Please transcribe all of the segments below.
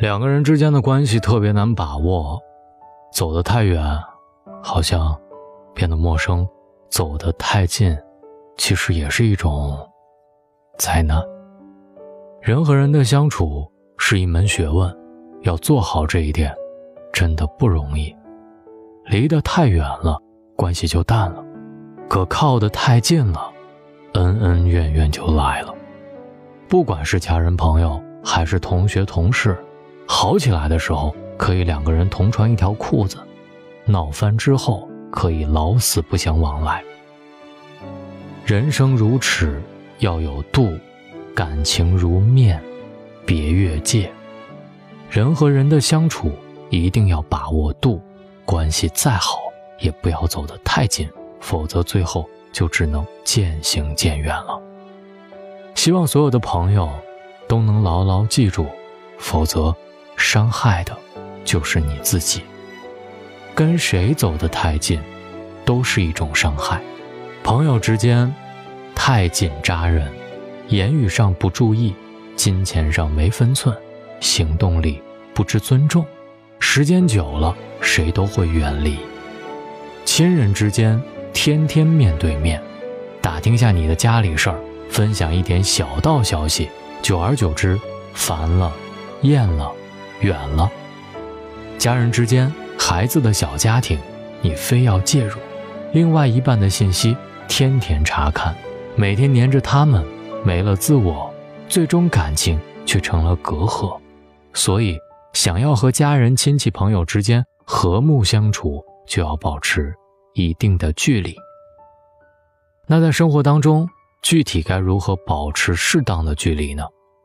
两个人之间的关系特别难把握，走得太远，好像变得陌生；走得太近，其实也是一种灾难。人和人的相处是一门学问，要做好这一点，真的不容易。离得太远了，关系就淡了；可靠得太近了，恩恩怨怨就来了。不管是家人、朋友，还是同学、同事。好起来的时候，可以两个人同穿一条裤子；闹翻之后，可以老死不相往来。人生如尺，要有度；感情如面，别越界。人和人的相处一定要把握度，关系再好也不要走得太近，否则最后就只能渐行渐远了。希望所有的朋友都能牢牢记住，否则。伤害的，就是你自己。跟谁走得太近，都是一种伤害。朋友之间，太紧扎人，言语上不注意，金钱上没分寸，行动里不知尊重，时间久了，谁都会远离。亲人之间，天天面对面，打听下你的家里事儿，分享一点小道消息，久而久之，烦了，厌了。远了，家人之间，孩子的小家庭，你非要介入，另外一半的信息天天查看，每天黏着他们，没了自我，最终感情却成了隔阂。所以，想要和家人、亲戚、朋友之间和睦相处，就要保持一定的距离。那在生活当中，具体该如何保持适当的距离呢？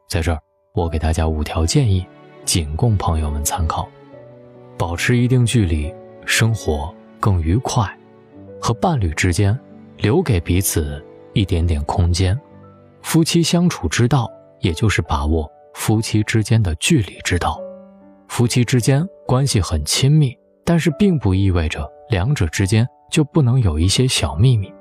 在这儿，我给大家五条建议。仅供朋友们参考，保持一定距离，生活更愉快。和伴侣之间，留给彼此一点点空间。夫妻相处之道，也就是把握夫妻之间的距离之道。夫妻之间关系很亲密，但是并不意味着两者之间就不能有一些小秘密。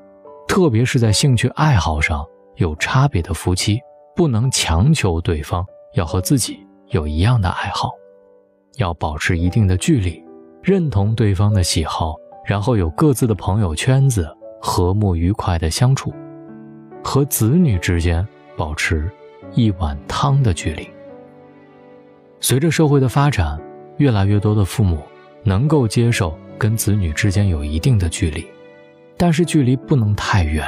特别是在兴趣爱好上有差别的夫妻，不能强求对方要和自己。有一样的爱好，要保持一定的距离，认同对方的喜好，然后有各自的朋友圈子，和睦愉快的相处。和子女之间保持一碗汤的距离。随着社会的发展，越来越多的父母能够接受跟子女之间有一定的距离，但是距离不能太远，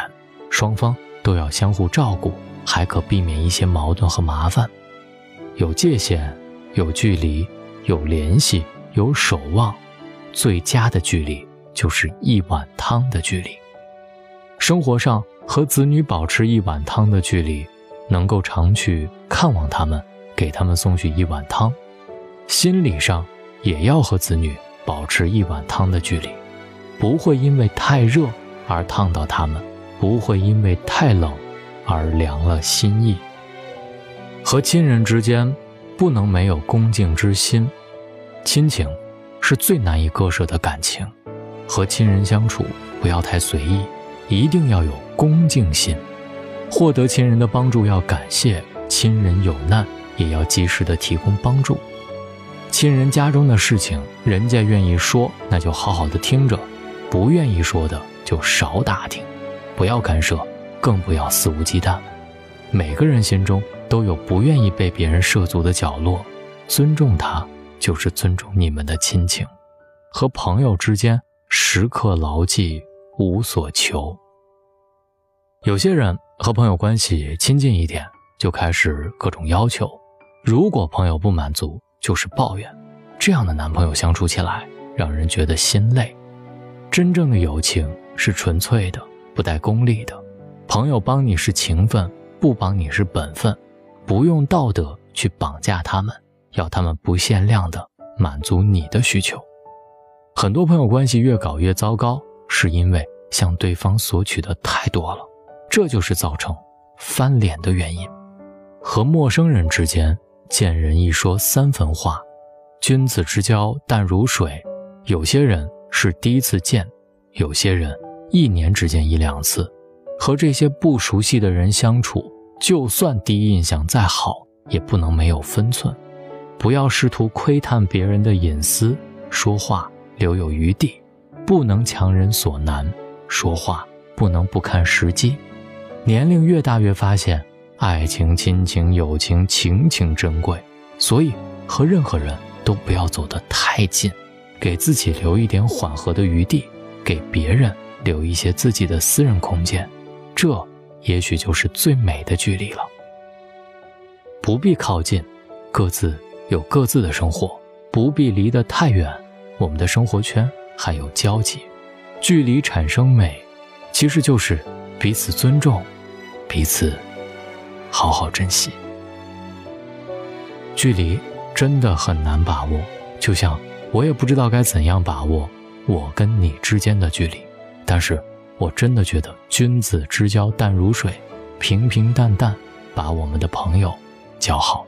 双方都要相互照顾，还可避免一些矛盾和麻烦。有界限，有距离，有联系，有守望，最佳的距离就是一碗汤的距离。生活上和子女保持一碗汤的距离，能够常去看望他们，给他们送去一碗汤；心理上也要和子女保持一碗汤的距离，不会因为太热而烫到他们，不会因为太冷而凉了心意。和亲人之间，不能没有恭敬之心。亲情是最难以割舍的感情，和亲人相处不要太随意，一定要有恭敬心。获得亲人的帮助要感谢，亲人有难也要及时的提供帮助。亲人家中的事情，人家愿意说，那就好好的听着；不愿意说的，就少打听，不要干涉，更不要肆无忌惮。每个人心中。都有不愿意被别人涉足的角落，尊重他就是尊重你们的亲情。和朋友之间，时刻牢记无所求。有些人和朋友关系亲近一点，就开始各种要求，如果朋友不满足，就是抱怨。这样的男朋友相处起来让人觉得心累。真正的友情是纯粹的，不带功利的。朋友帮你是情分，不帮你是本分。不用道德去绑架他们，要他们不限量的满足你的需求。很多朋友关系越搞越糟糕，是因为向对方索取的太多了，这就是造成翻脸的原因。和陌生人之间，见人一说三分话，君子之交淡如水。有些人是第一次见，有些人一年只见一两次。和这些不熟悉的人相处。就算第一印象再好，也不能没有分寸。不要试图窥探别人的隐私，说话留有余地，不能强人所难，说话不能不看时机。年龄越大，越发现爱情、亲情、友情，情情珍贵，所以和任何人都不要走得太近，给自己留一点缓和的余地，给别人留一些自己的私人空间，这也许就是最美的距离了。不必靠近，各自。有各自的生活，不必离得太远。我们的生活圈还有交集，距离产生美，其实就是彼此尊重，彼此好好珍惜。距离真的很难把握，就像我也不知道该怎样把握我跟你之间的距离。但是我真的觉得君子之交淡如水，平平淡淡把我们的朋友交好。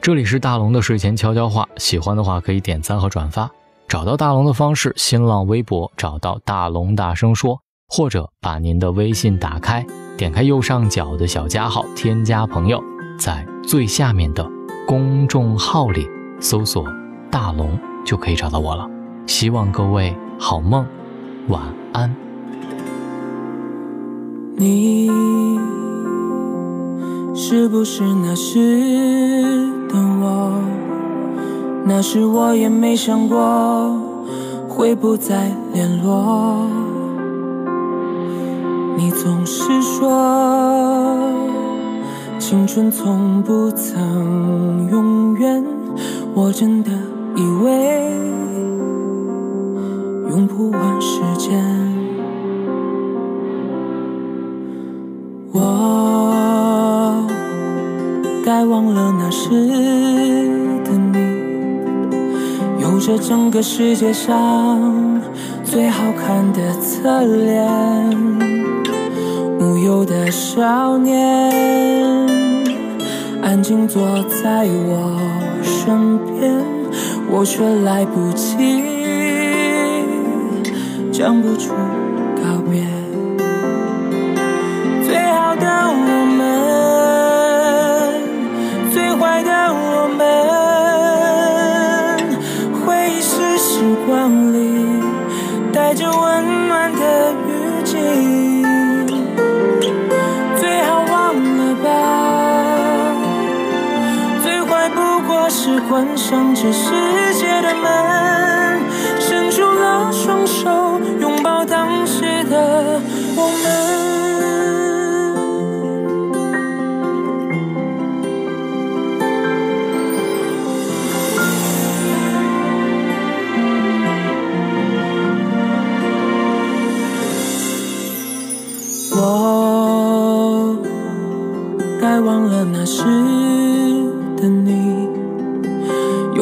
这里是大龙的睡前悄悄话，喜欢的话可以点赞和转发。找到大龙的方式：新浪微博找到大龙大声说，或者把您的微信打开，点开右上角的小加号，添加朋友，在最下面的公众号里搜索“大龙”就可以找到我了。希望各位好梦，晚安。安你是不是那时？的我，那时我也没想过会不再联络。你总是说青春从不曾永远，我真的以为用不完时间。我。该忘了那时的你，有着整个世界上最好看的侧脸，无忧的少年，安静坐在我身边，我却来不及讲不出告别。最好的我们。最坏的我们，回忆是时光里带着温暖的雨季，最好忘了吧。最坏不过是关上这世界的门，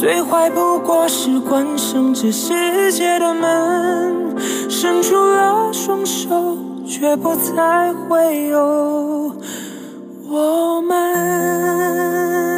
最坏不过是关上这世界的门，伸出了双手，却不再会有我们。